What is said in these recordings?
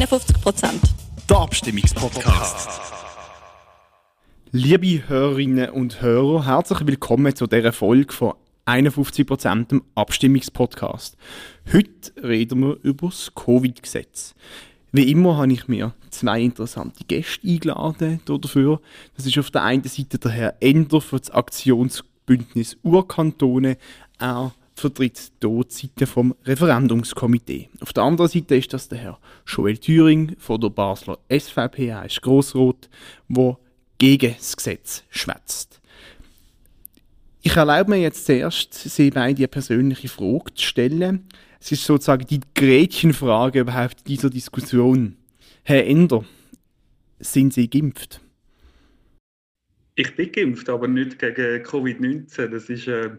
51 Prozent. Der Abstimmungspodcast. Liebe Hörerinnen und Hörer, herzlich willkommen zu dieser Folge von 51 Prozent dem Abstimmungspodcast. Heute reden wir über das Covid-Gesetz. Wie immer habe ich mir zwei interessante Gäste eingeladen dafür. Das ist auf der einen Seite der Herr Ender für das Aktionsbündnis Urkantone. Er vertritt hier die Seite vom Referendumskomitee. Auf der anderen Seite ist das der Herr Joel Thüring von der Basler SVP, er ist Grossrot, der gegen das Gesetz schwätzt. Ich erlaube mir jetzt zuerst, Sie beide eine persönliche Frage zu stellen. Es ist sozusagen die Gretchenfrage überhaupt dieser Diskussion. Herr Ender, sind Sie geimpft? Ich bin geimpft, aber nicht gegen Covid-19. Das ist, äh,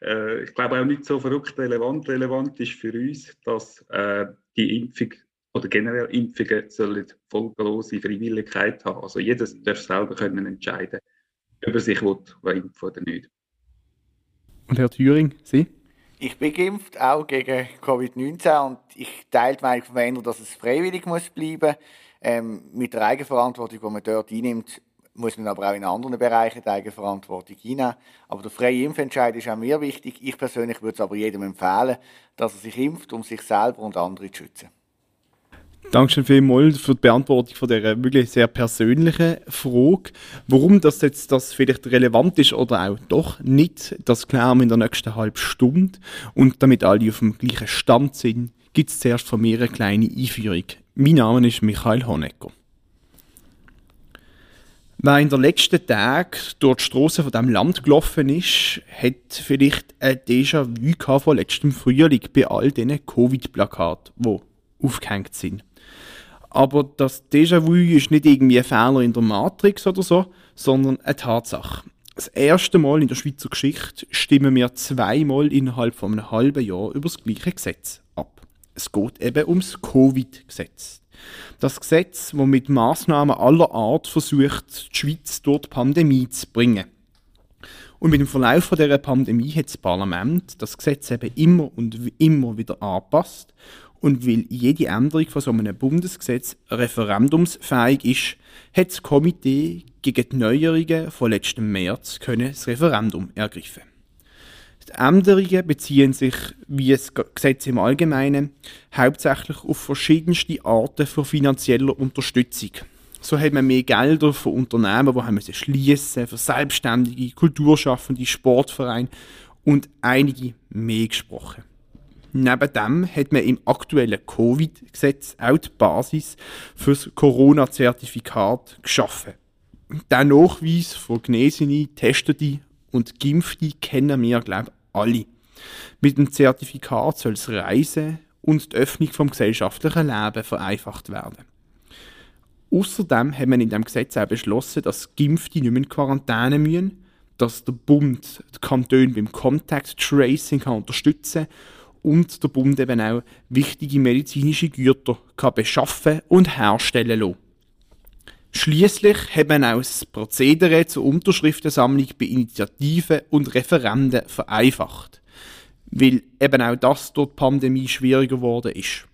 äh, ich glaube, auch nicht so verrückt relevant. Relevant ist für uns, dass äh, die Impfung oder generell Impfungen sollen vollglose Freiwilligkeit haben. Also jeder darf selber können entscheiden, ob er sich will, impfen oder nicht. Und Herr Thüring, Sie? Ich bin geimpft, auch gegen Covid-19 und ich teile die Meinung von Wender, dass es freiwillig muss bleiben ähm, Mit der Eigenverantwortung, die man dort einnimmt, muss man aber auch in anderen Bereichen die Eigenverantwortung einnehmen. Aber der freie Impfentscheid ist auch mir wichtig. Ich persönlich würde es aber jedem empfehlen, dass er sich impft, um sich selber und andere zu schützen. Dankeschön vielmals für die Beantwortung von dieser wirklich sehr persönlichen Frage. Warum das jetzt das vielleicht relevant ist oder auch doch nicht, das klären wir in der nächsten halben Stunde. Und damit alle auf dem gleichen Stand sind, gibt es zuerst von mir eine kleine Einführung. Mein Name ist Michael Honecker. Wer in den letzten Tagen durch die Strassen von diesem Land gelaufen ist, hat vielleicht ein Déjà-vu von letztem Frühling bei all diesen Covid-Plakaten, die aufgehängt sind. Aber das Déjà-vu ist nicht irgendwie ein Fehler in der Matrix oder so, sondern eine Tatsache. Das erste Mal in der Schweizer Geschichte stimmen wir zweimal innerhalb von einem halben Jahr über das gleiche Gesetz ab. Es geht eben ums Covid-Gesetz. Das Gesetz, das mit Maßnahmen aller Art versucht, die Schweiz durch die Pandemie zu bringen. Und mit dem Verlauf dieser Pandemie hat das Parlament das Gesetz eben immer und immer wieder angepasst und weil jede Änderung von so einem Bundesgesetz referendumsfähig ist, hat das Komitee gegen die Neuerungen von letztem März können das Referendum ergriffen. Änderungen beziehen sich, wie das Gesetz im Allgemeinen, hauptsächlich auf verschiedenste Arten von finanzieller Unterstützung. So hat man mehr Gelder für Unternehmen, die haben schließen, für Selbstständige, Kulturschaffende, Sportvereine und einige mehr gesprochen. Neben dem hat man im aktuellen Covid-Gesetz auch die Basis für das Corona-Zertifikat geschaffen. Der Nachweis von Genesene, Testete und Geimpfte kennen wir, glaube ich, alle. Mit dem Zertifikat soll das Reisen und die Öffnung vom gesellschaftlichen Leben vereinfacht werden. Außerdem hat man in dem Gesetz auch beschlossen, dass Geimpfte nicht mehr in Quarantäne müssen, dass der Bund die Kantone beim Contact Tracing kann unterstützen kann und der Bund eben auch wichtige medizinische Güter kann beschaffen und herstellen lassen. Schließlich hat man auch das Prozedere zur Unterschriftensammlung bei Initiativen und Referenden vereinfacht, weil eben auch das durch die Pandemie schwieriger geworden ist.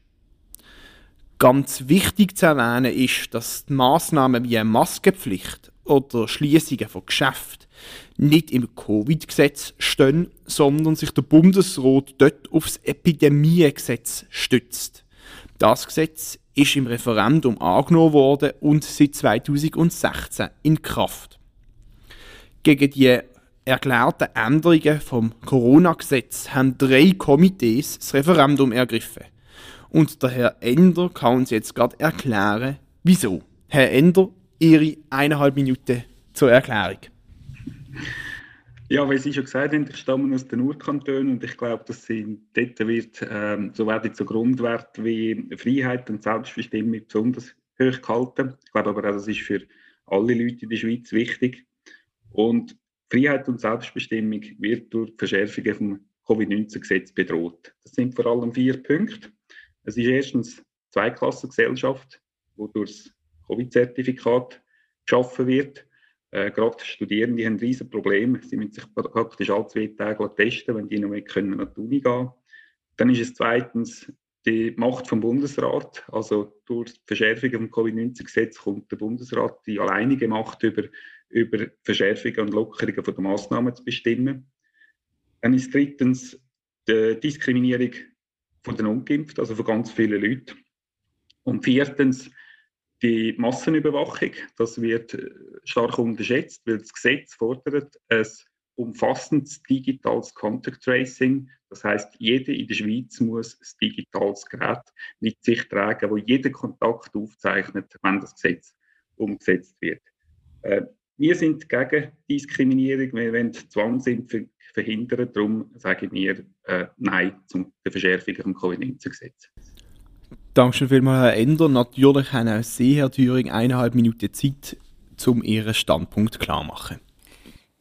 Ganz wichtig zu erwähnen ist, dass die Massnahmen wie eine Maskenpflicht oder Schließungen von Geschäften nicht im Covid-Gesetz stehen, sondern sich der Bundesrat dort aufs Epidemiegesetz stützt. Das Gesetz ist im Referendum angenommen worden und seit 2016 in Kraft. Gegen die erklärten Änderungen vom Corona-Gesetz haben drei Komitees das Referendum ergriffen. Und der Herr Ender kann uns jetzt gerade erklären, wieso. Herr Ender, Ihre eineinhalb Minuten zur Erklärung. Ja, wie Sie schon gesagt haben, ich stamme aus den Urkantonen und ich glaube, dass sind, dort wird, ähm, so werden so Grundwerte wie Freiheit und Selbstbestimmung besonders hoch gehalten. Ich glaube aber auch, das ist für alle Leute in der Schweiz wichtig. Und Freiheit und Selbstbestimmung wird durch die Verschärfungen vom Covid-19-Gesetz bedroht. Das sind vor allem vier Punkte. Es ist erstens Zweiklassengesellschaft, wo durch das Covid-Zertifikat geschaffen wird. Äh, gerade Studierende haben ein riesen Problem. Sie müssen sich praktisch alle zwei Tage testen, wenn die noch mehr können an Uni gehen. Dann ist es zweitens die Macht vom Bundesrat. Also durch die Verschärfung des Covid-19-Gesetzes kommt der Bundesrat die alleinige Macht über, über Verschärfungen und Lockerungen von der Maßnahmen zu bestimmen. Dann ist drittens die Diskriminierung von den Ungeimpften, also von ganz vielen Leuten. Und viertens die Massenüberwachung. Das wird stark unterschätzt, weil das Gesetz fordert ein umfassendes digitales Contact Tracing. Das heißt, jeder in der Schweiz muss ein digitales Gerät mit sich tragen, wo jeder Kontakt aufzeichnet, wenn das Gesetz umgesetzt wird. Äh, wir sind gegen Diskriminierung, wir wollen Zwangsimpfung verhindern. Darum sagen wir äh, Nein zur Verschärfung des Covid-19-Gesetzes. Dankeschön vielmals, Herr Ender. Natürlich haben auch Sie, Herr Thüring, eineinhalb Minuten Zeit, um Ihren Standpunkt klar zu machen.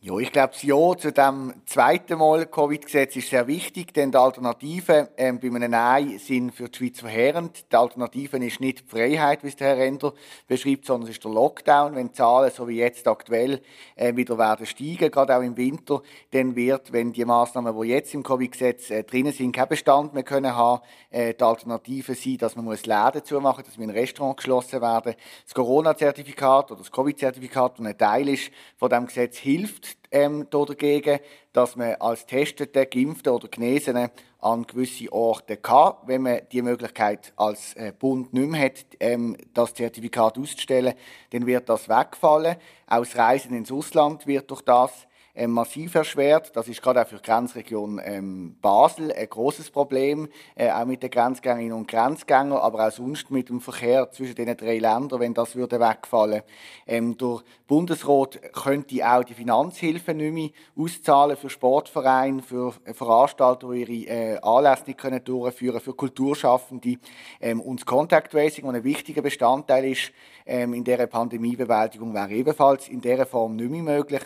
Ja, ich glaube, das Ja zu dem zweiten Mal Covid-Gesetz ist sehr wichtig, denn die Alternativen ähm, bei einem Nein sind für die Schweiz verheerend. Die Alternative ist nicht die Freiheit, wie es der Herr Ender beschreibt, sondern es ist der Lockdown. Wenn die Zahlen, so wie jetzt aktuell, äh, wieder werden steigen, gerade auch im Winter, dann wird, wenn die Maßnahmen, die jetzt im Covid-Gesetz äh, drinnen sind, keinen Bestand mehr können haben, äh, die Alternative sein, dass man muss Läden zumachen muss, dass ein Restaurant geschlossen werden. Das Corona-Zertifikat oder das Covid-Zertifikat, das ein Teil ist von dem Gesetz, hilft ähm, dagegen, dass man als Testete, Geimpfte oder Genesene an gewisse Orte kann. Wenn man die Möglichkeit als äh, Bund nicht mehr hat, ähm, das Zertifikat auszustellen, dann wird das wegfallen. Das Reisen ins Ausland wird durch das ähm, massiv erschwert. Das ist gerade auch für die Grenzregion ähm, Basel ein großes Problem, äh, auch mit den Grenzgängerinnen und Grenzgängern, aber auch sonst mit dem Verkehr zwischen den drei Ländern, wenn das würde wegfallen. Ähm, der Bundesrat könnte auch die Finanzhilfe nicht mehr auszahlen für Sportvereine, für Veranstalter, die ihre äh, Anlässe nicht können durchführen für Kulturschaffende. Ähm, und das Contact Tracing, ein wichtiger Bestandteil ist ähm, in dieser Pandemiebewältigung, wäre ebenfalls in dieser Form nicht mehr möglich.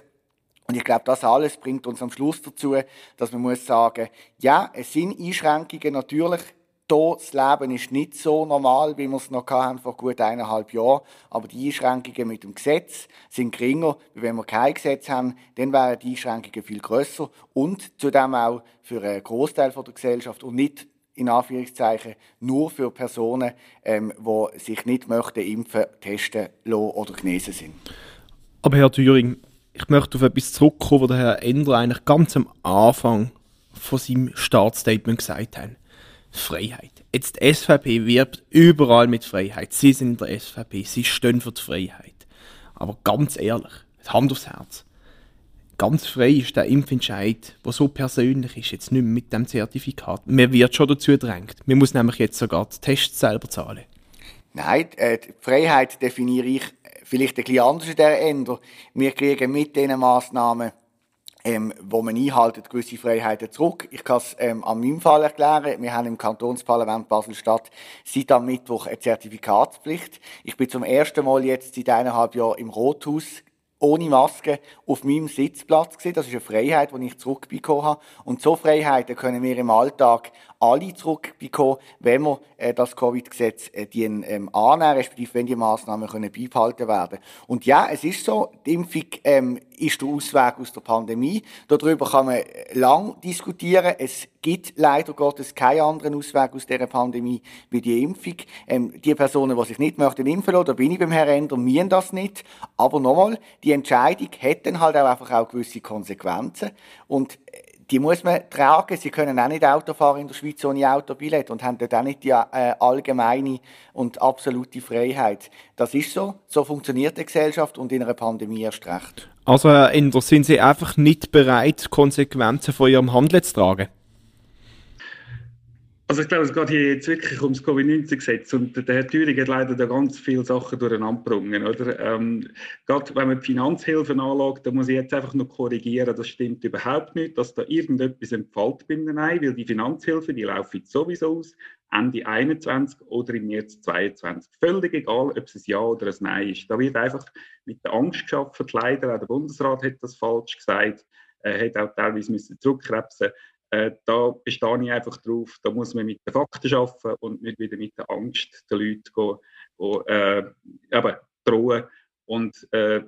Und ich glaube, das alles bringt uns am Schluss dazu, dass man muss sagen, ja, es sind Einschränkungen natürlich. Hier, das Leben ist nicht so normal, wie wir es noch hatten vor gut eineinhalb Jahren. Aber die Einschränkungen mit dem Gesetz sind geringer. Wenn wir kein Gesetz haben, dann wären die Einschränkungen viel grösser und zudem auch für einen Großteil der Gesellschaft und nicht in Anführungszeichen nur für Personen, ähm, die sich nicht möchten impfen, testen lassen oder genesen sind. Aber Herr Thüring, ich möchte auf etwas zurückkommen, was der Herr Ender eigentlich ganz am Anfang von seinem Startstatement gesagt hat. Freiheit. Jetzt die SVP wirbt überall mit Freiheit. Sie sind in der SVP, sie stehen für die Freiheit. Aber ganz ehrlich, Hand aufs Herz. Ganz frei ist der Impfentscheid, der so persönlich ist, jetzt nicht mehr mit dem Zertifikat. Man wird schon dazu gedrängt. Man muss nämlich jetzt sogar die Tests selber zahlen. Nein, äh, die Freiheit definiere ich vielleicht ein bisschen anders in dieser Ende. Wir kriegen mit diesen Massnahmen, ähm, wo man einhaltet, gewisse Freiheiten zurück. Ich kann es ähm, an meinem Fall erklären. Wir haben im Kantonsparlament Basel-Stadt seit am Mittwoch eine Zertifikatspflicht. Ich bin zum ersten Mal jetzt seit eineinhalb Jahren im Rothaus ohne Maske auf meinem Sitzplatz gewesen. Das ist eine Freiheit, die ich zurückbekommen habe. Und so Freiheiten können wir im Alltag alle zurückbekommen, wenn wir äh, das Covid-Gesetz äh, ähm, annehmen, respektive wenn die Massnahmen können beibehalten werden. Und ja, es ist so, die Impfung ähm, ist der Ausweg aus der Pandemie. Darüber kann man lang diskutieren. Es gibt leider Gottes keinen anderen Ausweg aus dieser Pandemie wie die Impfung. Ähm, die Personen, die sich nicht möchten impfen lassen, da bin ich beim Herrn Ender, müssen das nicht. Aber nochmal, die Entscheidung hat dann halt auch einfach auch gewisse Konsequenzen. Und äh, die muss man tragen. Sie können auch nicht Auto fahren in der Schweiz ohne Autobillett und haben dort auch nicht die äh, allgemeine und absolute Freiheit. Das ist so. So funktioniert die Gesellschaft und in einer Pandemie erst recht. Also, Herr Ender, sind Sie einfach nicht bereit, Konsequenzen von Ihrem Handeln zu tragen? Also ich glaube, es geht hier jetzt wirklich ums Covid-19-Gesetz und der Herr Thüring hat leider da ganz viele Sachen durcheinander gebrungen, oder? Ähm, gerade wenn man die Finanzhilfen anschaut, da muss ich jetzt einfach noch korrigieren, das stimmt überhaupt nicht, dass da irgendetwas entfällt beim Nein, weil die Finanzhilfen, die laufen sowieso aus, Ende 21 oder im März 22. Völlig egal, ob es ein Ja oder ein Nein ist. Da wird einfach mit der Angst geschaffen, leider, auch der Bundesrat hat das falsch gesagt, er hat auch teilweise müssen zurückkrebsen äh, da bestehe ich einfach drauf, da muss man mit den Fakten arbeiten und nicht wieder mit der Angst der Leute gehen, gehen, äh, eben, drohen. Und äh,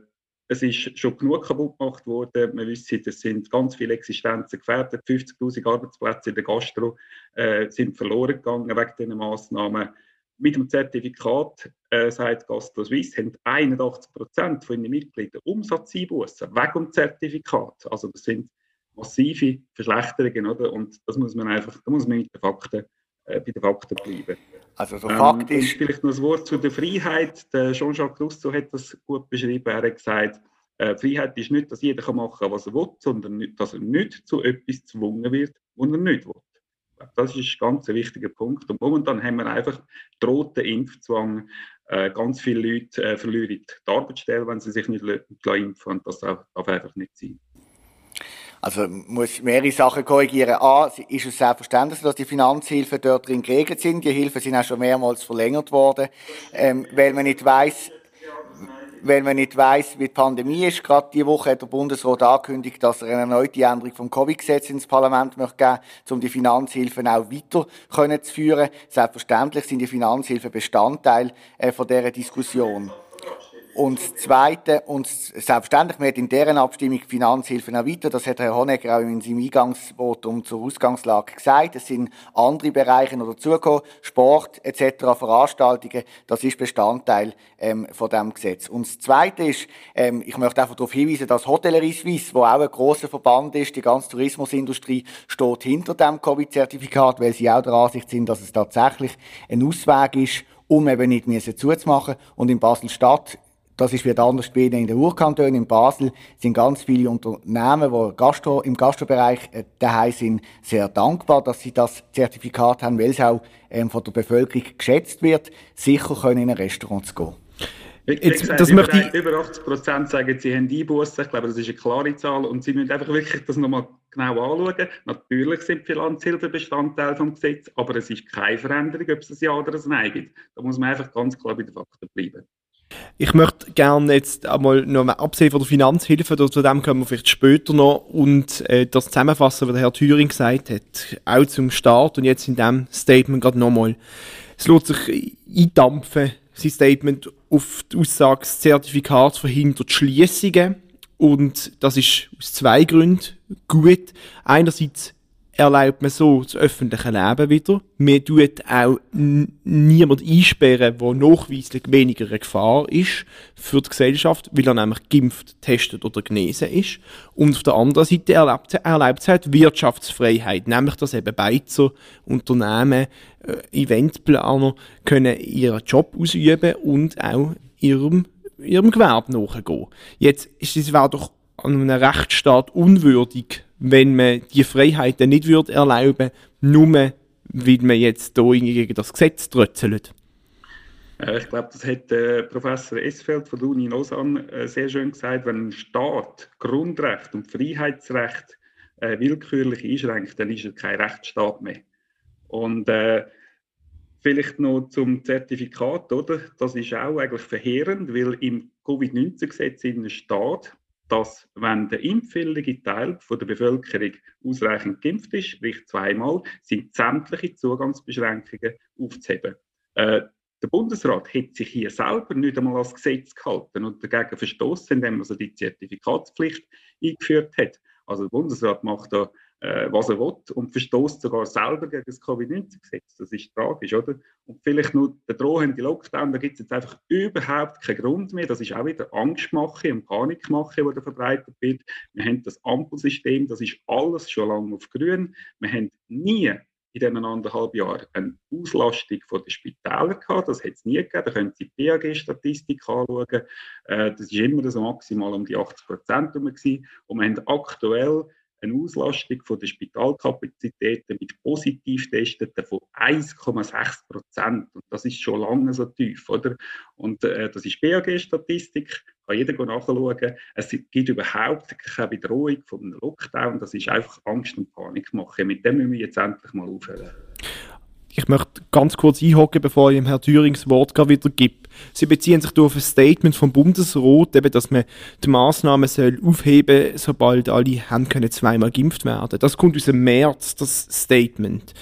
es ist schon genug kaputt gemacht worden. Wir wissen, es sind ganz viele Existenzen gefährdet. 50.000 Arbeitsplätze in der Gastro äh, sind verloren gegangen wegen diesen Massnahmen. Mit dem Zertifikat, äh, sagt Gastro Suisse, haben 81 Prozent von ihren Mitgliedern Umsatzeinbußen wegen dem Zertifikat. Also das sind massive Verschlechterungen, oder? Und das muss man einfach, da muss man mit den Fakten, äh, bei den Fakten bleiben. Also so Fakt ähm. Vielleicht noch ein Wort zu der Freiheit. Der Jean-Jacques Rousseau hat das gut beschrieben. Er hat gesagt, äh, Freiheit ist nicht, dass jeder machen kann, was er will, sondern dass er nicht zu etwas gezwungen wird, was er nicht will. Das ist ein ganz wichtiger Punkt. Und momentan haben wir einfach drohten Impfzwang. Äh, ganz viele Leute äh, verlieren die Arbeitsstelle, wenn sie sich nicht impfen Und das darf einfach nicht sein. Also muss mehrere Sachen korrigieren. A, ist es selbstverständlich, dass die Finanzhilfen dort drin geregelt sind. Die Hilfen sind auch schon mehrmals verlängert worden, ähm, weil man nicht weiß, weil man nicht weiß, wie die Pandemie ist. Gerade diese Woche hat der Bundesrat angekündigt, dass er eine erneute Änderung vom Covid-Gesetz ins Parlament möchte geben, um die Finanzhilfen auch weiter können zu führen. Selbstverständlich sind die Finanzhilfen Bestandteil äh, von dieser Diskussion. Und das Zweite, und selbstverständlich, wir in deren Abstimmung Finanzhilfen erweitert, das hat Herr Honegger auch in seinem Eingangsvotum zur Ausgangslage gesagt. Es sind andere Bereiche noch dazugekommen, Sport etc., Veranstaltungen, das ist Bestandteil ähm, von diesem Gesetz. Und das Zweite ist, ähm, ich möchte einfach darauf hinweisen, dass Hotellerie Suisse, wo auch ein grosser Verband ist, die ganze Tourismusindustrie, steht hinter dem Covid-Zertifikat, weil sie auch der Ansicht sind, dass es tatsächlich ein Ausweg ist, um eben nicht zuzumachen. Und in Basel-Stadt das ist wieder anders bei in den Urkantonen. In Basel sind ganz viele Unternehmen, die Gastro, im Gastrobereich äh, daheim sind, sehr dankbar, dass sie das Zertifikat haben, weil es auch ähm, von der Bevölkerung geschätzt wird, sicher können in ein Restaurant zu gehen. Jetzt, gesagt, das über, möchte ich... über 80 Prozent sagen, sie haben Einbußen. Ich glaube, das ist eine klare Zahl. Und sie müssen einfach wirklich das nochmal genau anschauen. Natürlich sind Finanzhilfen Bestandteil des Gesetzes, aber es ist keine Veränderung, ob es ein Ja oder ein Nein gibt. Da muss man einfach ganz klar bei den Fakten bleiben. Ich möchte gerne jetzt einmal noch mal absehen von der Finanzhilfe, zu dem kommen wir vielleicht später noch und äh, das zusammenfassen, was der Herr Thüring gesagt hat, auch zum Start und jetzt in diesem Statement gerade nochmal. Es lohnt sich eindampfen, sein Statement auf die Aussage, das Zertifikat verhindert Schließungen und das ist aus zwei Gründen gut. Einerseits erlaubt man so das öffentliche Leben wieder. Man tut auch niemand einsperren, der nachweislich weniger eine Gefahr ist für die Gesellschaft, weil er nämlich geimpft, testet oder genesen ist. Und auf der anderen Seite erlaubt, erlaubt es halt Wirtschaftsfreiheit, nämlich dass eben Beizer, Unternehmen, äh, Eventplaner können ihren Job ausüben und auch ihrem, ihrem Gewerbe nachgehen. Jetzt ist es doch an einem Rechtsstaat unwürdig, wenn man die Freiheiten nicht würde erlauben, nur weil man jetzt hier gegen das Gesetz trötzelt. Äh, ich glaube, das hat äh, Professor Esfeld von der Uni Lausanne äh, sehr schön gesagt. Wenn ein Staat Grundrecht und Freiheitsrecht äh, willkürlich einschränkt, dann ist er kein Rechtsstaat mehr. Und äh, vielleicht noch zum Zertifikat, oder? Das ist auch eigentlich verheerend, weil im Covid-19-Gesetz steht, dass, wenn der impfwillige Teil von der Bevölkerung ausreichend geimpft ist, sprich zweimal, sind sämtliche Zugangsbeschränkungen aufzuheben. Äh, der Bundesrat hat sich hier selber nicht einmal als Gesetz gehalten und dagegen verstoßen, indem er also die Zertifikatspflicht eingeführt hat. Also der Bundesrat macht da was er will und verstoßt sogar selber gegen das Covid-19-Gesetz. Das ist tragisch, oder? Und vielleicht nur der drohende Lockdown, da gibt es jetzt einfach überhaupt keinen Grund mehr. Das ist auch wieder Angstmache und Panikmache, die da verbreitet wird. Wir haben das Ampelsystem, das ist alles schon lange auf grün. Wir haben nie in diesen anderthalb Jahren eine Auslastung der Spitäler gehabt. Das hat es nie gegeben. Da können Sie die BAG-Statistik anschauen. Äh, das ist immer so maximal um die 80 Prozent Und wir haben aktuell eine Auslastung von der Spitalkapazitäten mit Positivtesteten von 1,6 Prozent. Und das ist schon lange so tief, oder? Und äh, das ist BAG-Statistik, kann jeder nachschauen. Es gibt überhaupt keine Bedrohung von einem Lockdown. Das ist einfach Angst und Panik machen. Mit dem müssen wir jetzt endlich mal aufhören. Ich möchte ganz kurz einhocken, bevor ich dem Herrn Thüring das Wort wieder gebe. Sie beziehen sich auf ein Statement vom Bundesrat, eben, dass man die Massnahmen soll aufheben sobald alle haben können zweimal geimpft werden. Das kommt aus dem März, das Statement.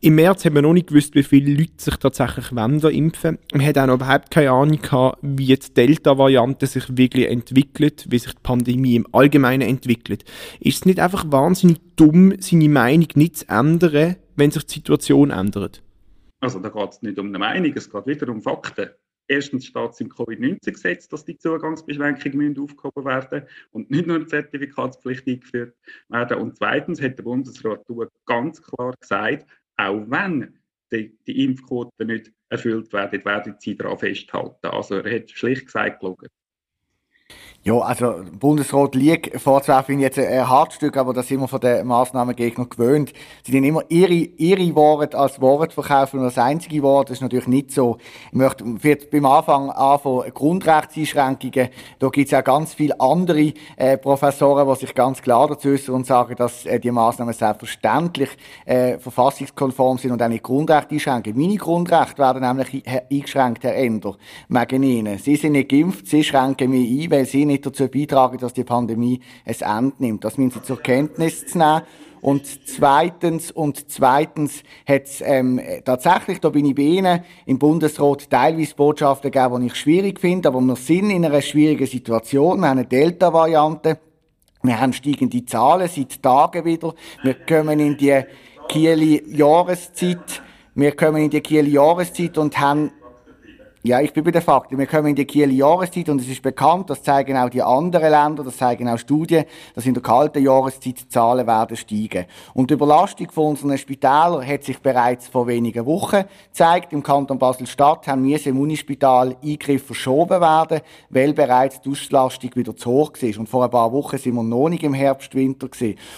Im März haben wir noch nicht gewusst, wie viele Leute sich tatsächlich wollen impfen. Wir hatten auch noch überhaupt keine Ahnung gehabt, wie die Delta-Variante sich wirklich entwickelt, wie sich die Pandemie im Allgemeinen entwickelt. Ist es nicht einfach wahnsinnig dumm, seine Meinung nicht zu ändern, wenn sich die Situation ändert? Also da geht es nicht um eine Meinung, es geht wieder um Fakten. Erstens steht es im Covid-19-Gesetz, dass die Zugangsbeschränkungen aufgehoben werden und nicht nur eine Zertifikatspflicht eingeführt werden. Und zweitens hat der Bundesrat ganz klar gesagt, auch wenn die, die Impfquoten nicht erfüllt werden, werden sie daran festhalten. Also er hat schlicht gesagt, gelogen. Ja, also Bundesrat liegt vorzuwerfen jetzt ein Hartstück, aber das sind wir von den Massnahmengegnern gewöhnt. Sie sind immer ihre, ihre Worte als Wort verkaufen und das einzige Wort ist natürlich nicht so. Ich möchte beim Anfang anfangen, Grundrechtseinschränkungen. Da gibt es ja ganz viele andere äh, Professoren, die sich ganz klar dazu äußern und sagen, dass äh, die Massnahmen selbstverständlich äh, verfassungskonform sind und auch nicht Grundrechte einschränken. Meine Grundrechte werden nämlich eingeschränkt, Herr Ender, wegen Ihnen. Sie sind nicht geimpft, Sie schränken mich ein, weil Sie nicht dazu beitragen, dass die Pandemie ein Ende nimmt. Das müssen Sie zur Kenntnis nehmen. Und zweitens, und zweitens hat es ähm, tatsächlich, da bin ich bei Ihnen, im Bundesrat teilweise Botschaften gegeben, die ich schwierig finde, aber wir sind in einer schwierigen Situation. Wir haben eine Delta-Variante, wir haben steigende Zahlen seit Tagen wieder, wir kommen in die Kieli-Jahreszeit, wir kommen in die Kieli-Jahreszeit und haben ja, ich bin bei den Fakten. Wir kommen in die Kiel Jahreszeit und es ist bekannt, das zeigen auch die anderen Länder, das zeigen auch Studien, dass in der kalten Jahreszeit die Zahlen werden steigen. Und die Überlastung von unseren Spitälern hat sich bereits vor wenigen Wochen gezeigt. Im Kanton Basel-Stadt haben wir im Unispital Eingriffe verschoben werden, weil bereits die Auslastung wieder zu hoch war. Und vor ein paar Wochen sind wir noch nicht im Herbst-Winter.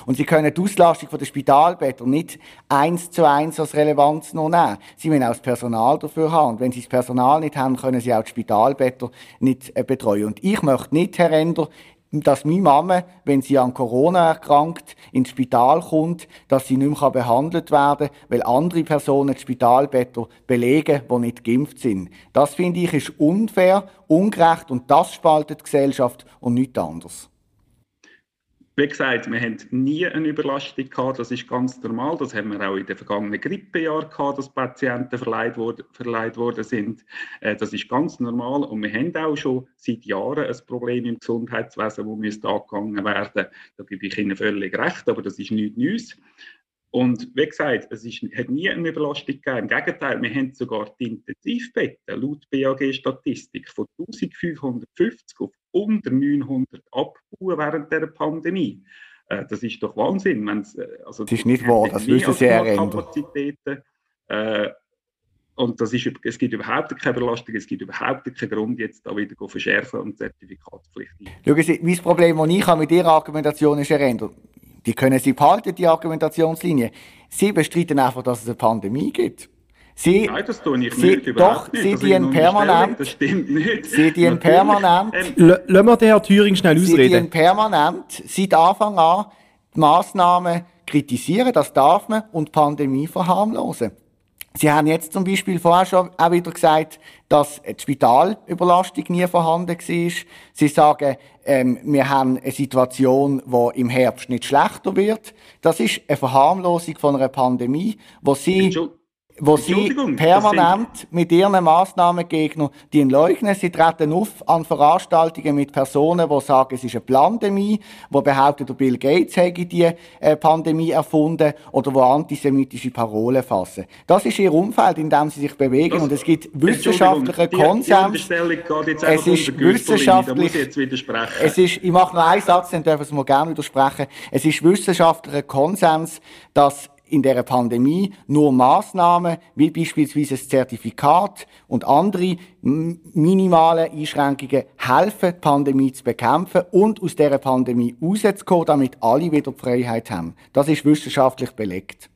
Und Sie können die Auslastung der Spitalbetten nicht eins zu eins als Relevanz noch nehmen. Sie müssen auch das Personal dafür haben. Und wenn Sie das Personal nicht nicht haben, können sie auch die Spitalbetter nicht äh, betreuen. Und ich möchte nicht, Herr Ender, dass meine Mama, wenn sie an Corona erkrankt, ins Spital kommt, dass sie nicht mehr behandelt werden kann, weil andere Personen die Spitalbetter belegen, die nicht geimpft sind. Das finde ich ist unfair, ungerecht und das spaltet die Gesellschaft und nichts anderes. Wie gesagt, wir haben nie eine Überlastung gehabt, das ist ganz normal. Das haben wir auch in den vergangenen Grippejahren gehabt, dass Patienten verleiht, wurde, verleiht worden sind. Äh, das ist ganz normal und wir haben auch schon seit Jahren ein Problem im Gesundheitswesen, das müsste angegangen werden. Da gebe ich Ihnen völlig recht, aber das ist nichts Neues. Und wie gesagt, es ist, hat nie eine Überlastung gegeben. Im Gegenteil, wir haben sogar die Intensivbetten laut BAG-Statistik von 1550 auf unter 900 abbauen während der Pandemie. Äh, das ist doch Wahnsinn. Wenn's, äh, also, das ist nicht wahr, das wissen Sie ja Kapazitäten. Äh, und das ist, es gibt überhaupt keine Belastung, es gibt überhaupt keinen Grund, jetzt da wieder zu verschärfen und Zertifikatspflicht. Schauen Sie, mein Problem, das ich habe mit Ihrer Argumentation ist, Herr Ender, die können Sie behalten, die Argumentationslinie. Sie bestreiten einfach, dass es eine Pandemie gibt. Sie, Nein, das tue ich Sie, nicht, überhaupt nicht. Sie dienen permanent. Das stimmt nicht. Sie dienen permanent. Ähm, Lassen wir den Herrn Thüring schnell ausreden. Sie dienen permanent, seit Anfang an, die Massnahmen kritisieren, das darf man, und die Pandemie verharmlosen. Sie haben jetzt zum Beispiel vorher schon auch wieder gesagt, dass die Spitalüberlastung nie vorhanden war. Sie sagen, ähm, wir haben eine Situation, die im Herbst nicht schlechter wird. Das ist eine Verharmlosung von einer Pandemie, wo Sie wo sie permanent mit ihren Massnahmengegnern die leugnen. Sie treten auf an Veranstaltungen mit Personen, die sagen, es ist eine Pandemie, die behaupten, Bill Gates hätte die äh, Pandemie erfunden oder wo antisemitische Parolen fassen. Das ist ihr Umfeld, in dem sie sich bewegen das, und es gibt wissenschaftlichen Konsens. Es ist wissenschaftlich. Es ist, ich mache noch einen Satz, dann dürfen Sie mir gerne widersprechen. Es ist wissenschaftlicher Konsens, dass in der Pandemie nur Maßnahmen wie beispielsweise das Zertifikat und andere minimale Einschränkungen helfen, die Pandemie zu bekämpfen und aus der Pandemie rauszukommen, damit alle wieder Freiheit haben. Das ist wissenschaftlich belegt.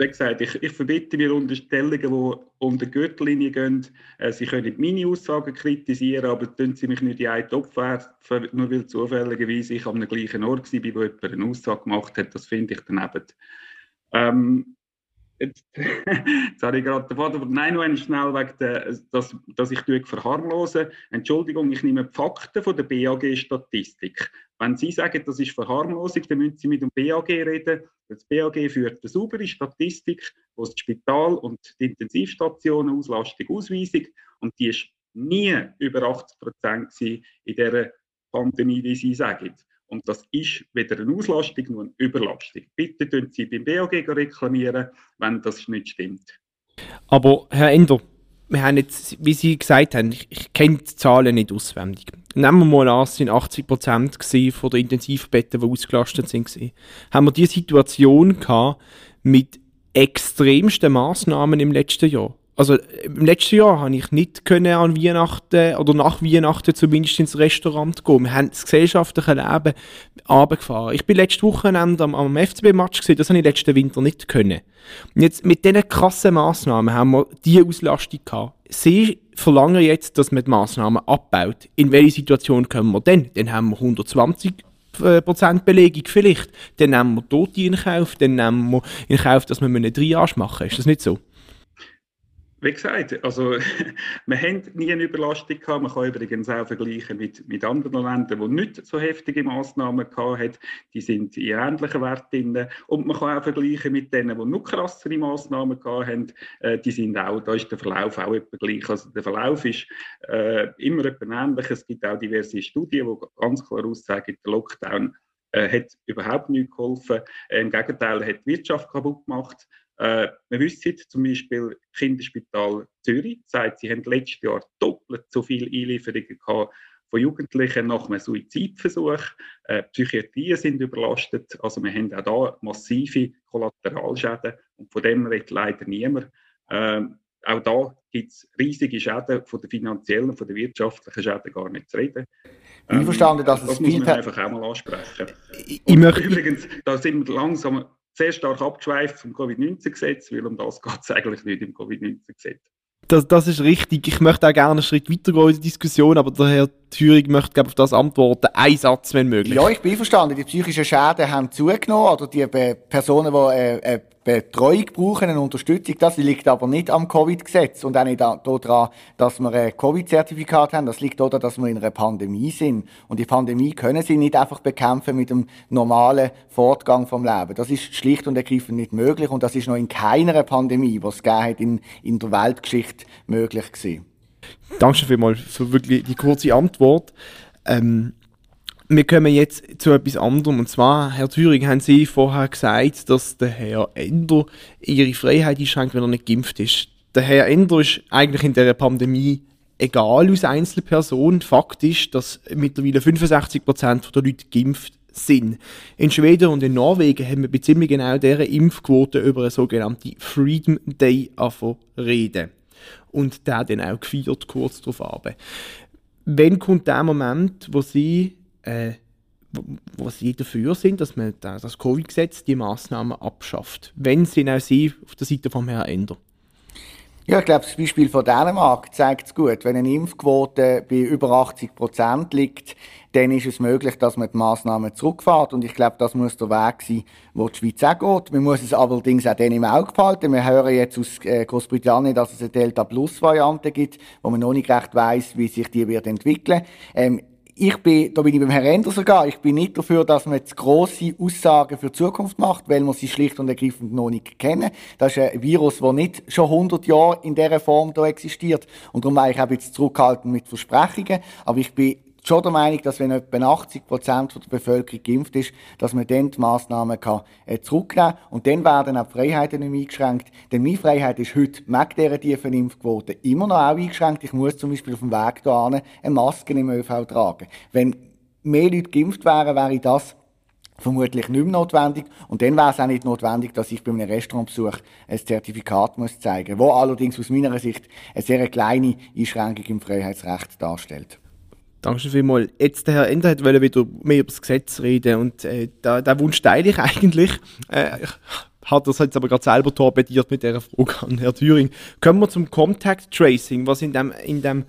Wie gesagt, ich, ich verbitte mir Unterstellungen, die unter die Gürtellinie gehen. Äh, sie können meine Aussagen kritisieren, aber tun Sie mich nicht in einen Topf werfen, nur weil zufälligerweise ich am gleichen Ort war, wo jemand eine Aussage gemacht hat. Das finde ich daneben. Ähm, jetzt, jetzt habe ich gerade den Vater, nein, nur schnell der, dass, dass ich verharmlose. Entschuldigung, ich nehme die Fakten von der BAG-Statistik. Wenn Sie sagen, das ist Verharmlosung, dann müssen Sie mit dem BAG reden. Das BAG führt eine saubere Statistik, wo das Spital und die Intensivstationen Auslastung ausweisen und die ist nie über 80 Prozent in dieser Pandemie, wie Sie sagen. Und das ist weder eine Auslastung noch eine Überlastung. Bitte tun Sie beim BAG reklamieren, wenn das nicht stimmt. Aber Herr Ender, wir haben jetzt, wie Sie gesagt haben, ich, ich kenne die Zahlen nicht auswendig. Nehmen wir mal an, es waren 80 Prozent den Intensivbetten, die ausgelastet sind. Haben wir diese Situation gehabt mit extremsten Maßnahmen im letzten Jahr? Also im letzten Jahr habe ich nicht können an Weihnachten oder nach Weihnachten zumindest ins Restaurant gehen. Wir haben das gesellschaftliche Leben runtergefahren. Ich bin letzte Wochenende am, am FCB-Match gesehen, das habe ich letzten Winter nicht können. Und jetzt mit diesen krassen Massnahmen haben wir diese Auslastung gehabt. Sie verlangen jetzt, dass man die Massnahmen abbaut. In welche Situation kommen wir denn? Dann haben wir 120 äh, Prozent Belegung vielleicht. Dann nehmen wir Tote in Kauf, dann nehmen wir in Kauf, dass wir einen Triage machen. Ist das nicht so? Wie gesagt, also wir haben nie eine Überlastung gehabt. Man kann übrigens auch vergleichen mit, mit anderen Ländern, die nicht so heftige Massnahmen hatten. Die sind in ähnlichen Werten. Und man kann auch vergleichen mit denen, die noch krassere Massnahmen hatten. Äh, die sind auch, da ist der Verlauf auch etwa gleich. Also der Verlauf ist äh, immer etwa ähnlich. Es gibt auch diverse Studien, die ganz klar aussagen, der Lockdown äh, hat überhaupt nicht geholfen. Äh, Im Gegenteil, hat die Wirtschaft kaputt gemacht. Äh, wir wissen zum Beispiel, Kinderspital Zürich sagt, sie haben letztes Jahr doppelt so viele Einlieferungen gehabt von Jugendlichen nach einem Suizidversuch. Äh, Psychiatrien sind überlastet. Also wir haben auch da massive Kollateralschäden und von dem redet leider niemand. Ähm, auch da gibt es riesige Schäden von den finanziellen, von den wirtschaftlichen Schäden gar nicht zu reden. Ähm, verstanden, dass das muss man einfach auch mal ansprechen. Ich, ich Übrigens, da sind wir langsam sehr stark abgeschweift vom Covid-19-Gesetz, weil um das geht es eigentlich nicht im Covid-19-Gesetz. Das, das ist richtig. Ich möchte auch gerne einen Schritt weitergehen in der Diskussion, aber der Herr Thüring möchte glaube auf das antworten. Ein Satz, wenn möglich. Ja, ich bin verstanden. Die psychischen Schäden haben zugenommen oder die Personen, die äh, äh, Betreuung brauchen, eine Unterstützung. Das liegt aber nicht am Covid-Gesetz und auch nicht daran, dass wir ein Covid-Zertifikat haben. Das liegt daran, dass wir in einer Pandemie sind. Und die Pandemie können sie nicht einfach bekämpfen mit dem normalen Fortgang vom Leben. Das ist schlicht und ergreifend nicht möglich und das ist noch in keiner Pandemie, die es in, in der Weltgeschichte, möglich gewesen. Danke vielmals für wirklich die kurze Antwort. Ähm, wir kommen jetzt zu etwas anderem. Und zwar, Herr Thüring, haben Sie vorher gesagt, dass der Herr Ender Ihre Freiheit einschränkt, wenn er nicht geimpft ist. Der Herr Ender ist eigentlich in der Pandemie egal als Einzelperson. Fakt ist, dass mittlerweile 65% der Leute geimpft sind. In Schweden und in Norwegen haben wir bei ziemlich genau dieser Impfquote über eine sogenannte Freedom Day reden. Und der dann auch gefeiert kurz darauf ab. Wann kommt der Moment, wo Sie äh, wo sie dafür sind, dass man das Covid-Gesetz die Maßnahmen abschafft. Wenn sind auch Sie auf der Seite vom Herrn Ender? Ja, ich glaube, das Beispiel von Dänemark zeigt es gut. Wenn eine Impfquote bei über 80 Prozent liegt, dann ist es möglich, dass man die Massnahmen zurückfährt. Und ich glaube, das muss der Weg sein, wo die Schweiz auch geht. Man muss es allerdings auch dann im Auge behalten. Wir hören jetzt aus äh, Großbritannien, dass es eine Delta-Plus-Variante gibt, wo man noch nicht recht weiß, wie sich die wird entwickeln. Ähm, ich bin, da bin ich beim Herrn Ender sogar, ich bin nicht dafür, dass man jetzt grosse Aussagen für die Zukunft macht, weil wir sie schlicht und ergreifend noch nicht kennen. Das ist ein Virus, der nicht schon 100 Jahre in dieser Form da existiert. Und darum war ich auch jetzt zurückhaltend mit Versprechungen. Aber ich bin schon der Meinung, dass wenn etwa 80 Prozent der Bevölkerung geimpft ist, dass man dann die Massnahmen kann, äh, zurücknehmen kann. Und dann werden auch die Freiheiten nicht mehr eingeschränkt. Denn meine Freiheit ist heute, mit dieser tiefen Impfquote, immer noch auch eingeschränkt. Ich muss zum Beispiel auf dem Weg hierhin eine Maske im ÖV tragen. Wenn mehr Leute geimpft wären, wäre das vermutlich nicht mehr notwendig. Und dann wäre es auch nicht notwendig, dass ich bei einem Restaurantbesuch ein Zertifikat muss zeigen muss, wo allerdings aus meiner Sicht eine sehr kleine Einschränkung im Freiheitsrecht darstellt. Danke vielmals. Jetzt, der Herr Ender hat wieder mehr über das Gesetz reden und äh, da, der Wunsch teile ich eigentlich. Äh, hat das jetzt aber gerade selber torpediert mit dieser Frage an Herrn Thüring. Kommen wir zum Contact Tracing, was in dem, in dem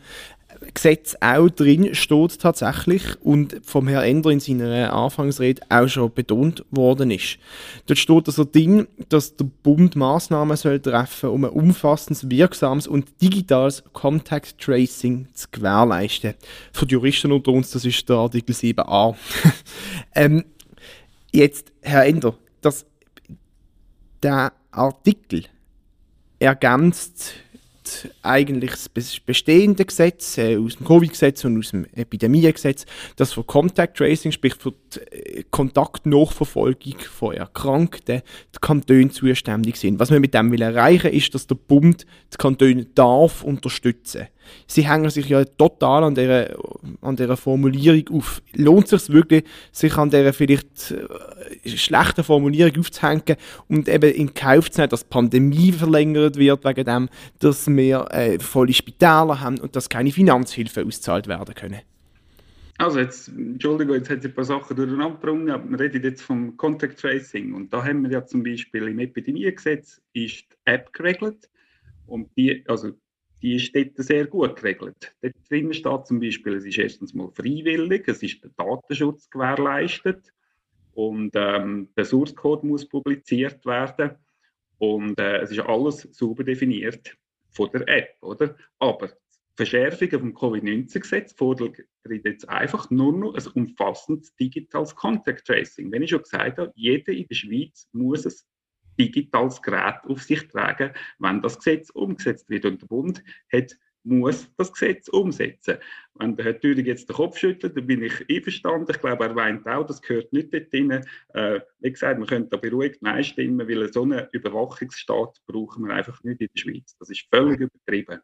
Gesetz auch drin steht tatsächlich und vom Herrn Ender in seiner Anfangsrede auch schon betont worden ist. Dort steht also drin, dass der Bund Maßnahmen soll treffen, um ein umfassendes, wirksames und digitales Contact Tracing zu gewährleisten. Für die Juristen unter uns, das ist der Artikel 7a. ähm, jetzt, Herr Ender, das, der Artikel ergänzt eigentlich das bestehende Gesetz äh, aus dem Covid-Gesetz und aus dem Epidemiegesetz, das für Contact Tracing, sprich für die äh, Kontaktnachverfolgung von Erkrankten, die Kantone zuständig sind. Was wir mit dem will erreichen, ist, dass der Bund die Kantone darf unterstützen. Sie hängen sich ja total an dieser, an dieser Formulierung auf. Lohnt es sich wirklich, sich an dieser vielleicht äh, schlechten Formulierung aufzuhängen und eben in Kauf zu nehmen, dass die Pandemie verlängert wird wegen dem, dass wir äh, volle Spitäler haben und dass keine Finanzhilfe ausgezahlt werden können? Also jetzt, Entschuldigung, jetzt hat sie ein paar Sachen durcheinander gebracht, aber wir reden jetzt vom Contact Tracing und da haben wir ja zum Beispiel im Epidemiegesetz ist die App geregelt und die, also die ist dort sehr gut geregelt. Dort drin steht zum Beispiel, es ist erstens mal freiwillig, es ist der Datenschutz gewährleistet und ähm, der Source Code muss publiziert werden und äh, es ist alles sauber definiert von der App, oder? Aber die Verschärfung vom Covid-19-Gesetz fordert jetzt einfach nur noch ein umfassendes digitales Contact Tracing. Wenn ich schon gesagt habe, jeder in der Schweiz muss ein digitales Gerät auf sich tragen, wenn das Gesetz umgesetzt wird. Und der Bund hat muss das Gesetz umsetzen. Wenn der Herr Thüring jetzt den Kopf schüttelt, dann bin ich einverstanden. Ich glaube, er weint auch, das gehört nicht dort rein. Äh, wie gesagt, man könnte da beruhigt Nein stimmen, weil so einen Überwachungsstaat brauchen wir einfach nicht in der Schweiz. Das ist völlig übertrieben.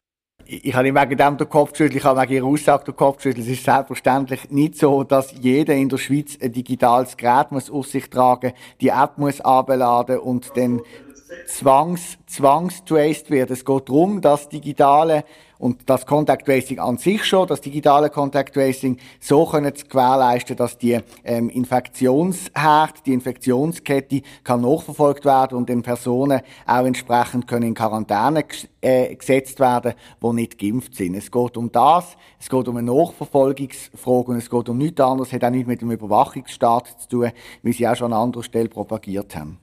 Ich, habe wegen dem den Kopf geschüttelt, ich habe wegen Ihrer Aussage den Kopf geschüttelt. Es ist selbstverständlich nicht so, dass jeder in der Schweiz ein digitales Gerät muss auf sich tragen, die App muss abladen und dann zwangs, zwangstraced wird. Es geht darum, dass digitale und das Contact Tracing an sich schon, das digitale Contact Tracing, so können zu gewährleisten, dass die ähm, Infektionsherd, die Infektionskette kann nachverfolgt werden und den Personen auch entsprechend können in Quarantäne äh, gesetzt werden, die nicht geimpft sind. Es geht um das, es geht um eine Nachverfolgungsfrage und es geht um nichts anderes, es hat auch nichts mit dem Überwachungsstaat zu tun, wie sie auch schon an anderer Stelle propagiert haben.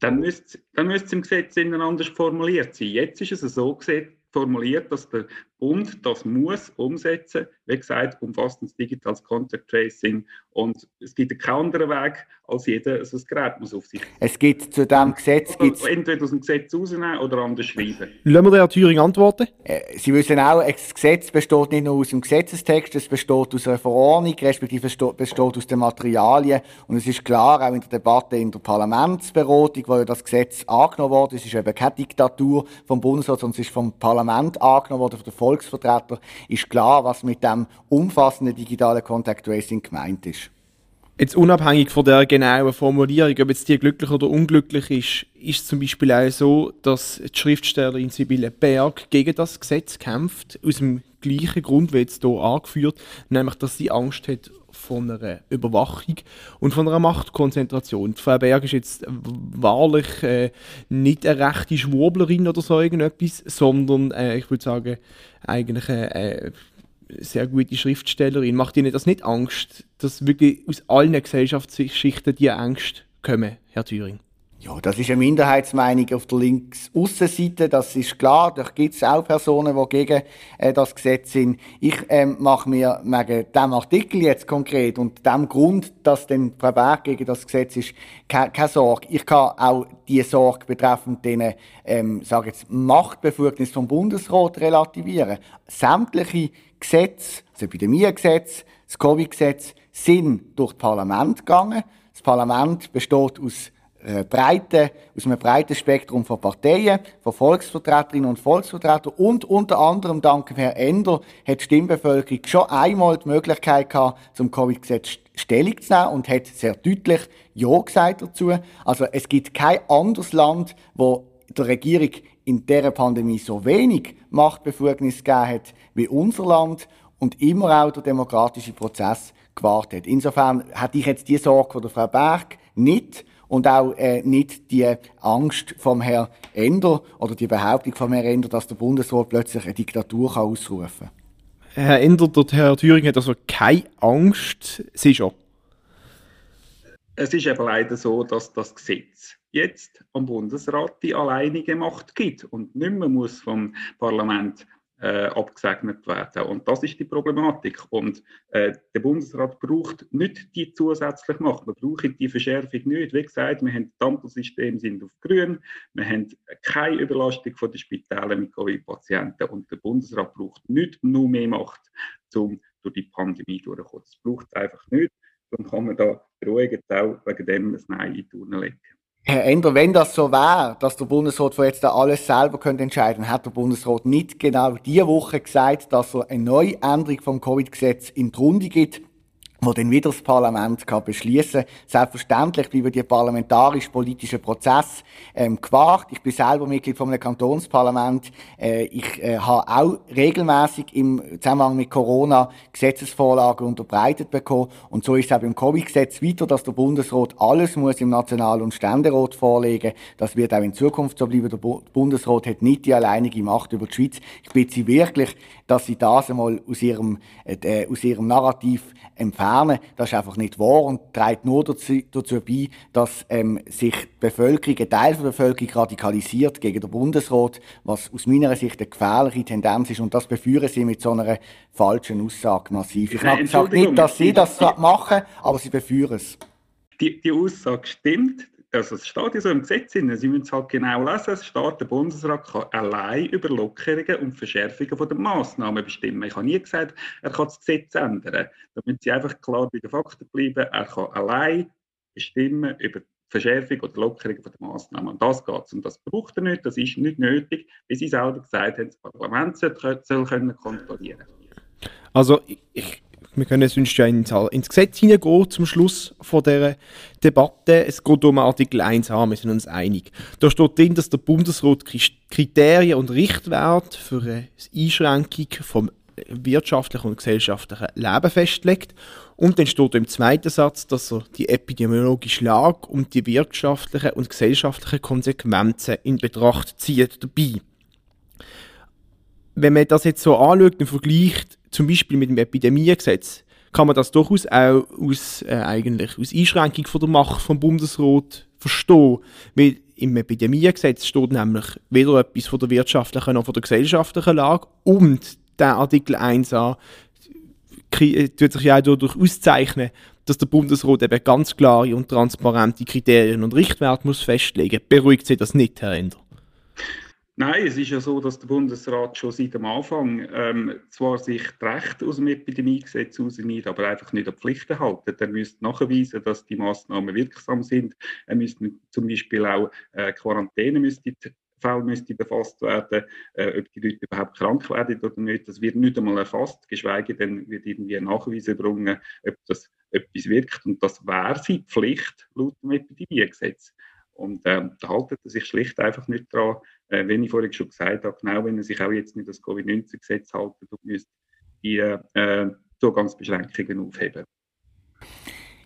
Dann müsste, dann müsste es im Gesetz anders formuliert sein. Jetzt ist es so gesetzt, formuliert, dass der Bund das muss umsetzen, wie gesagt, umfassendes digitales Contact Tracing und es gibt keinen anderen Weg, als jeder so ein Gerät muss auf sich. Es gibt zu diesem Gesetz... Gibt's entweder aus dem Gesetz rausnehmen oder anders schreiben. Lassen wir Herr Thüring antworten? Äh, Sie wissen auch, das Gesetz besteht nicht nur aus dem Gesetzestext, es besteht aus einer Verordnung, respektive besteht aus den Materialien und es ist klar, auch in der Debatte in der Parlamentsberatung, wo ja das Gesetz angenommen wurde, es ist eben keine Diktatur vom Bundesrat, sondern es ist vom Parlament angenommen worden, von den Volksvertretern, ist klar, was mit dem umfassenden digitalen Contact Tracing gemeint ist. Jetzt unabhängig von der genauen Formulierung, ob jetzt die glücklich oder unglücklich ist, ist es zum Beispiel auch so, dass die Schriftstellerin Sibylle Berg gegen das Gesetz kämpft, aus dem gleichen Grund wie jetzt hier angeführt, nämlich, dass sie Angst hat von einer Überwachung und von einer Machtkonzentration. Frau Berg ist jetzt wahrlich äh, nicht eine rechte Schwurblerin oder so irgendetwas, sondern äh, ich würde sagen, eigentlich eine äh, sehr gute Schriftstellerin. Macht Ihnen das nicht Angst, dass wirklich aus allen Gesellschaftsschichten die Ängste kommen, Herr Thüring? Ja, das ist eine Minderheitsmeinung auf der Links-Aussenseite, das ist klar. Da gibt es auch Personen, die gegen äh, das Gesetz sind. Ich ähm, mache mir wegen diesem Artikel jetzt konkret und dem Grund, dass dann Frau Berg gegen das Gesetz ist, keine, keine Sorge. Ich kann auch die Sorge betreffend den, ähm, sage jetzt, Machtbefugnis vom Bundesrat relativieren. Sämtliche Gesetze, das Epidemiegesetz, das Covid-Gesetz, sind durch das Parlament gegangen. Das Parlament besteht aus äh, breite, aus einem breiten Spektrum von Parteien, von Volksvertreterinnen und Volksvertretern und unter anderem dank Herrn Ender hat die Stimmbevölkerung schon einmal die Möglichkeit gehabt, zum Covid-Gesetz Stellung zu nehmen und hat sehr deutlich Ja gesagt dazu. Also es gibt kein anderes Land, wo der Regierung in dieser Pandemie so wenig Machtbefugnis gegeben hat wie unser Land und immer auch der demokratische Prozess gewahrt hat. Insofern hatte ich jetzt die Sorge von der Frau Berg nicht und auch äh, nicht die Angst vom Herrn Ender oder die Behauptung vom Herrn Ender, dass der Bundesrat plötzlich eine Diktatur kann ausrufen kann. Herr Ender, der Herr Thüringen hat also keine Angst, sicher. Es ist eben leider so, dass das Gesetz jetzt am Bundesrat die alleinige Macht gibt und nicht mehr muss vom Parlament äh, abgesegnet werden. Und das ist die Problematik. Und äh, der Bundesrat braucht nicht die zusätzliche Macht. Wir brauchen die Verschärfung nicht. Wie gesagt, wir haben das Ampelsystem sind auf grün. Wir haben keine Überlastung von den Spitälen mit Covid-Patienten. Und der Bundesrat braucht nicht nur mehr Macht, um durch die Pandemie durchzukommen. Das braucht es einfach nicht. Dann kann man da beruhigend auch wegen dem ein Nein in die Turnen legen. Herr Ender, wenn das so wäre, dass der Bundesrat von jetzt alles selber könnte entscheiden, hat der Bundesrat nicht genau diese Woche gesagt, dass er eine Neuänderung vom Covid-Gesetz in die Runde gibt wo dann wieder das Parlament kann beschließen. Selbstverständlich bleiben die parlamentarisch-politischen Prozesse ähm, gewahrt. Ich bin selber Mitglied von einem Kantonsparlament. Äh, ich äh, habe auch regelmäßig im Zusammenhang mit Corona Gesetzesvorlagen unterbreitet bekommen. Und so ist es auch beim Covid-Gesetz weiter, dass der Bundesrat alles muss im National- und Ständerat vorlegen. Das wird auch in Zukunft so bleiben. Der Bundesrat hat nicht die alleinige Macht über die Schweiz. Ich bitte Sie wirklich, dass Sie das einmal aus Ihrem, äh, aus Ihrem Narrativ entfernen. Das ist einfach nicht wahr und trägt nur dazu, dazu bei, dass ähm, sich die Bevölkerung, ein Teil der Bevölkerung radikalisiert gegen den Bundesrat, was aus meiner Sicht eine gefährliche Tendenz ist und das beführen sie mit so einer falschen Aussage massiv. Ich sage nicht, dass sie das machen, aber sie beführen es. Die, die Aussage stimmt, also es steht ja so im Gesetz Sie müssen es halt genau lesen, es steht, der Bundesrat kann allein über Lockerungen und Verschärfungen der Massnahmen bestimmen. Ich habe nie gesagt, er kann das Gesetz ändern. Da müssen Sie einfach klar bei den Fakten bleiben. Er kann allein bestimmen über Verschärfung oder Lockerung der Massnahmen. Und das geht Und das braucht er nicht, das ist nicht nötig, wie Sie selber gesagt haben, das Parlament soll, soll können kontrollieren Also ich, wir können sonst ja ins, Gesetz hineingehen zum Schluss von dieser Debatte. Es geht um Artikel 1a, wir sind uns einig. Da steht drin, dass der Bundesrat Kriterien und Richtwerte für eine Einschränkung vom wirtschaftlichen und gesellschaftlichen Leben festlegt. Und dann steht im zweiten Satz, dass er die epidemiologische Lage und die wirtschaftlichen und gesellschaftlichen Konsequenzen in Betracht zieht dabei. Wenn man das jetzt so anschaut und vergleicht, zum Beispiel mit dem Epidemiegesetz, kann man das durchaus auch aus, äh, eigentlich aus Einschränkung von der Macht vom Bundesrat verstehen. Weil im Epidemiegesetz steht nämlich weder etwas von der wirtschaftlichen noch von der gesellschaftlichen Lage und der Artikel 1a äh, tut sich ja auch dadurch auszeichnen, dass der Bundesrat eben ganz klare und transparente Kriterien und Richtwerte muss festlegen muss. Beruhigt Sie das nicht, Herr Ender? Nein, es ist ja so, dass der Bundesrat schon seit dem Anfang ähm, zwar sich Recht aus dem Epidemiegesetz herausnimmt, aber einfach nicht an Pflichten halten. Er müsste nachweisen, dass die Maßnahmen wirksam sind. Er müsste zum Beispiel auch äh, Quarantäne müsste Fälle müsste befasst werden, äh, ob die Leute überhaupt krank werden oder nicht. Das wird nicht einmal erfasst, geschweige denn wird irgendwie ein Nachweis erbrungen, ob das etwas wirkt. Und das wäre sie Pflicht laut dem Epidemiegesetz. Und ähm, da halten sie sich schlicht einfach nicht dran. Äh, wenn ich vorhin schon gesagt habe, genau wenn er sich auch jetzt nicht das Covid-19-Gesetz halten, du müsst die äh, Zugangsbeschränkungen aufheben.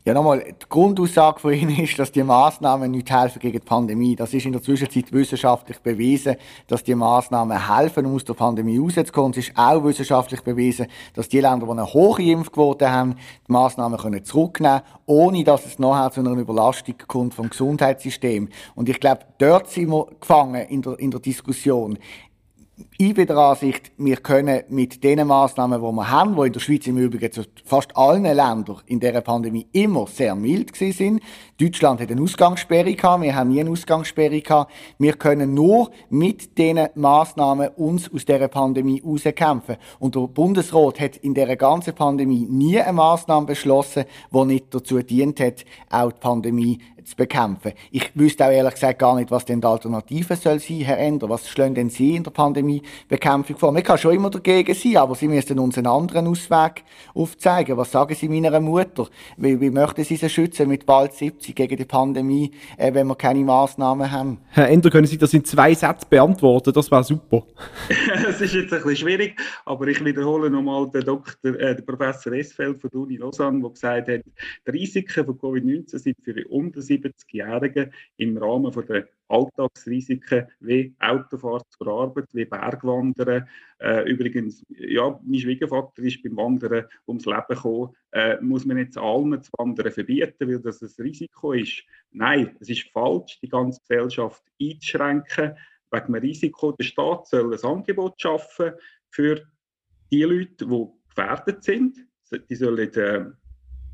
Ja, nochmal, die Grundaussage von Ihnen ist, dass die Maßnahmen nicht helfen gegen die Pandemie. Das ist in der Zwischenzeit wissenschaftlich bewiesen, dass die Maßnahmen helfen, um aus der Pandemie rauszukommen. Es ist auch wissenschaftlich bewiesen, dass die Länder, die eine hohe Impfquote haben, die Maßnahmen können zurücknehmen können, ohne dass es nachher zu einer Überlastung kommt vom Gesundheitssystem. Und ich glaube, dort sind wir gefangen in der, in der Diskussion ich bin der Ansicht, wir können mit den Massnahmen, die wir haben, die in der Schweiz im Übrigen zu fast allen Ländern in dieser Pandemie immer sehr mild sind. Deutschland hat eine Ausgangssperre gehabt, wir haben nie eine Ausgangssperre gehabt. Wir können nur mit diesen Massnahmen uns aus dieser Pandemie rauskämpfen. Und der Bundesrat hat in dieser ganzen Pandemie nie eine Massnahme beschlossen, die nicht dazu dient hat, auch die Pandemie zu bekämpfen. Ich wüsste auch ehrlich gesagt gar nicht, was denn die Alternative soll sein, Herr Ender. Was schlagen denn Sie in der Pandemiebekämpfung vor? Man kann schon immer dagegen sein, aber Sie müssen uns einen anderen Ausweg aufzeigen. Was sagen Sie meiner Mutter? Wie, wie möchten Sie sie schützen mit bald 70 gegen die Pandemie, äh, wenn wir keine Massnahmen haben? Herr Ender, können Sie das in zwei Sätzen beantworten? Das wäre super. Es ist jetzt ein bisschen schwierig, aber ich wiederhole nochmal den, Doktor, äh, den Professor Esfeld von der Uni Lausanne, der gesagt hat, die Risiken von Covid-19 sind für uns 70-Jährigen im Rahmen der Alltagsrisiken wie Autofahrt zur Arbeit, wie Bergwandern. Äh, übrigens, ja, mein Schwiegervater ist beim Wandern ums Leben gekommen. Äh, muss man jetzt allen das Wandern verbieten, weil das ein Risiko ist? Nein, es ist falsch, die ganze Gesellschaft einzuschränken wegen einem Risiko. Der Staat soll ein Angebot schaffen für die Leute, die gefährdet sind. Die sollen äh,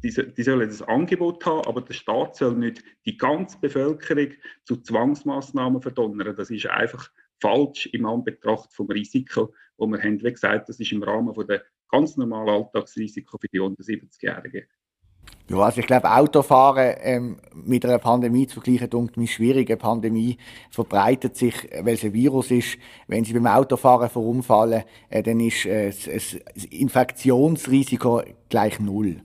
die, die sollen das Angebot haben, aber der Staat soll nicht die ganze Bevölkerung zu Zwangsmaßnahmen verdonnern. Das ist einfach falsch im Anbetracht vom Risiko, wo wir haben. Wie gesagt, das ist im Rahmen von der ganz normalen Alltagsrisiko für die unter 70-Jährigen. Ja, also ich glaube, Autofahren ähm, mit einer Pandemie zu vergleichen, dunkt mir schwierig. Pandemie verbreitet sich, weil es ein Virus ist. Wenn Sie beim Autofahren verunfallen, äh, dann ist äh, das Infektionsrisiko gleich null.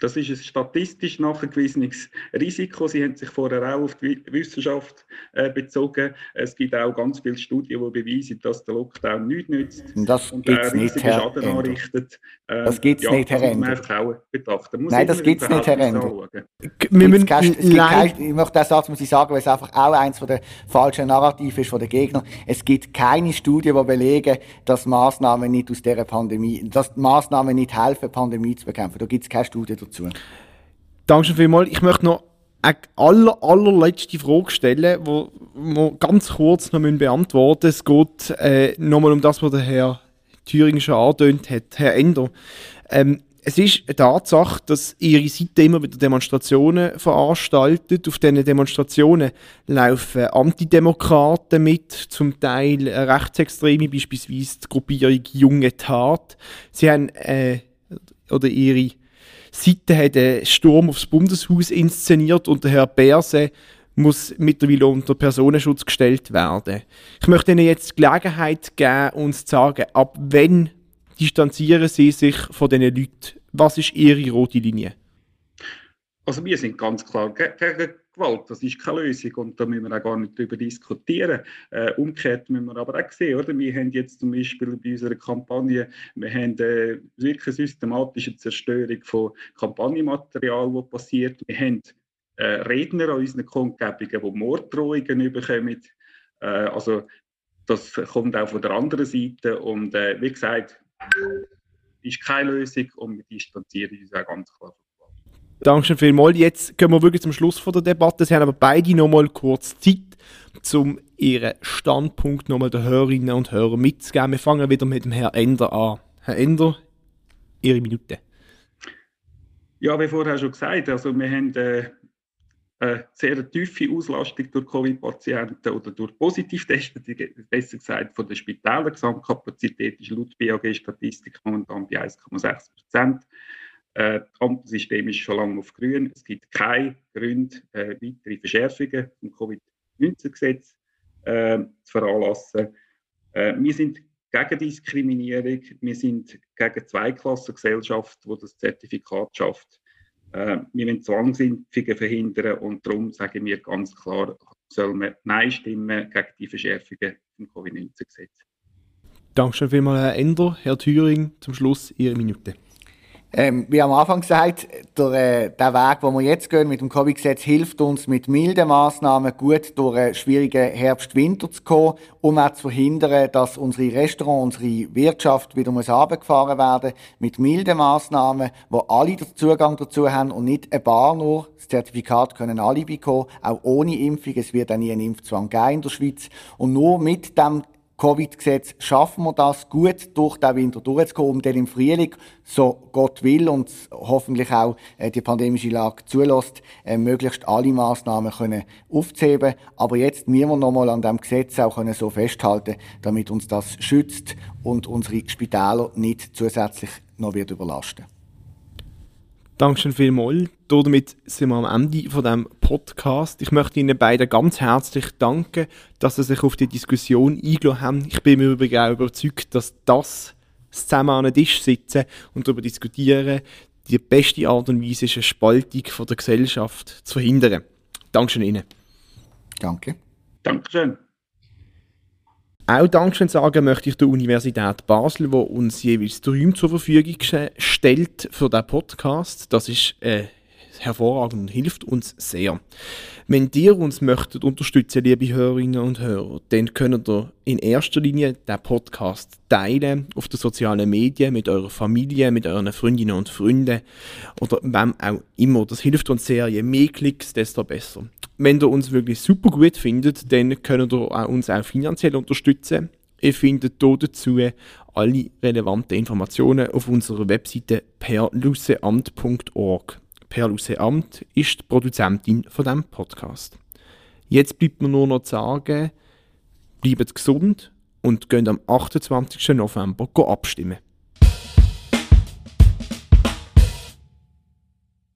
Das ist ein statistisch nachgewiesenes Risiko. Sie haben sich vorher auch auf die Wissenschaft äh, bezogen. Es gibt auch ganz viele Studien, die beweisen, dass der Lockdown nichts nützt das und einen riesigen Schaden Ender. anrichtet. Ähm, das gibt es ja, nicht, Herr das muss man einfach auch betrachten. Nein, das gibt es nicht, Herr Ender. Ich möchte den Satz muss ich sagen, weil es einfach auch eines der falschen Narrative ist von den Gegnern. Es gibt keine Studien, die belegen, dass Maßnahmen nicht aus dieser Pandemie, dass Maßnahmen nicht helfen, die Pandemie zu bekämpfen. Da gibt es keine Studie dazu. Danke vielmals. Ich möchte noch eine aller, allerletzte Frage stellen, die wir ganz kurz noch beantworten müssen. Es geht äh, nochmal um das, was der Herr Thüringen schon angetönt hat. Herr Ender, ähm, es ist eine Tatsache, dass ihre Seite immer wieder Demonstrationen veranstaltet. Auf diesen Demonstrationen laufen Antidemokraten mit, zum Teil Rechtsextreme, beispielsweise die Gruppierung Junge Tat. Sie haben äh, oder ihre Seite hat einen Sturm aufs Bundeshaus inszeniert und der Herr Berse muss mittlerweile unter Personenschutz gestellt werden. Ich möchte Ihnen jetzt die Gelegenheit geben, uns zu sagen, ab wann distanzieren Sie sich von diesen Leuten? Was ist Ihre rote Linie? Also wir sind ganz klar gegen Gewalt. Das ist keine Lösung und da müssen wir auch gar nicht darüber diskutieren. Äh, umgekehrt müssen wir aber auch sehen, oder? Wir haben jetzt zum Beispiel bei unserer Kampagne, wir haben äh, wirklich systematische Zerstörung von Kampagnenmaterial, die passiert. Wir haben äh, Redner an unseren Kundgebungen, die Morddrohungen bekommen. Äh, also das kommt auch von der anderen Seite und äh, wie gesagt, ist keine Lösung und wir distanzieren uns auch ganz klar Dankeschön vielmals. Jetzt gehen wir wirklich zum Schluss von der Debatte. Sie haben aber beide noch mal kurz Zeit, um Ihren Standpunkt noch mal den Hörerinnen und Hörern mitzugeben. Wir fangen wieder mit dem Herrn Ender an. Herr Ender, Ihre Minute. Ja, wie vorher schon gesagt, also wir haben äh, eine sehr tiefe Auslastung durch Covid-Patienten oder durch Positivtesten, besser gesagt von der Spitälern. Gesamtkapazität ist laut BAG-Statistik momentan bei 1,6 Prozent. Äh, das Ampelsystem ist schon lange auf grün. Es gibt keine Gründe, äh, weitere Verschärfungen im Covid-19-Gesetz äh, zu veranlassen. Äh, wir sind gegen Diskriminierung, wir sind gegen Zweiklassengesellschaft, die das Zertifikat schafft. Äh, wir wollen Zwangsimpfungen verhindern und darum sagen wir ganz klar, soll man Nein stimmen gegen die Verschärfungen im Covid-19-Gesetz. Dankeschön vielmals, Herr Ender. Herr Thüring, zum Schluss Ihre Minute. Ähm, wie am Anfang gesagt, der, äh, der Weg, den wir jetzt gehen mit dem Covid-Gesetz, hilft uns mit milden Massnahmen gut durch einen schwierigen Herbst-Winter zu kommen, um auch zu verhindern, dass unsere Restaurants, unsere Wirtschaft wieder muss runtergefahren werden. Mit milden Massnahmen, wo alle den Zugang dazu haben und nicht ein paar nur. Das Zertifikat können alle bekommen, auch ohne Impfung. Es wird auch nie einen Impfzwang geben in der Schweiz. Und nur mit dem Covid-Gesetz schaffen wir das gut durch den Winter durchzukommen, um dann im Frühling, so Gott will und hoffentlich auch äh, die pandemische Lage zulässt, äh, möglichst alle Massnahmen können aufzuheben. Aber jetzt müssen wir nochmal an dem Gesetz auch können so festhalten, damit uns das schützt und unsere Spitäler nicht zusätzlich noch wird überlasten. Dankeschön vielmals. Damit sind wir am Ende von dem Podcast. Ich möchte Ihnen beiden ganz herzlich danken, dass Sie sich auf die Diskussion eingeladen haben. Ich bin mir übrigens auch überzeugt, dass das zusammen an einem Tisch sitzen und darüber diskutieren die beste Art und Weise ist, eine Spaltung von der Gesellschaft zu verhindern. Dankeschön Ihnen. Danke. Dankeschön. Auch Dankeschön sagen möchte ich der Universität Basel, die uns jeweils Räume zur Verfügung stellt für diesen Podcast. Das ist eine hervorragend und hilft uns sehr. Wenn ihr uns möchtet unterstützen, liebe Hörerinnen und Hörer, dann könnt ihr in erster Linie den Podcast teilen auf den sozialen Medien mit eurer Familie, mit euren Freundinnen und Freunden oder wem auch immer. Das hilft uns sehr. Je mehr Klicks, desto besser. Wenn ihr uns wirklich super gut findet, dann könnt ihr uns auch finanziell unterstützen. Ihr findet hier dazu alle relevanten Informationen auf unserer Webseite perluseamt.org. Perluseamt ist die Produzentin von diesem Podcast. Jetzt bleibt mir nur noch zu sagen, bleibt gesund und geht am 28. November abstimmen.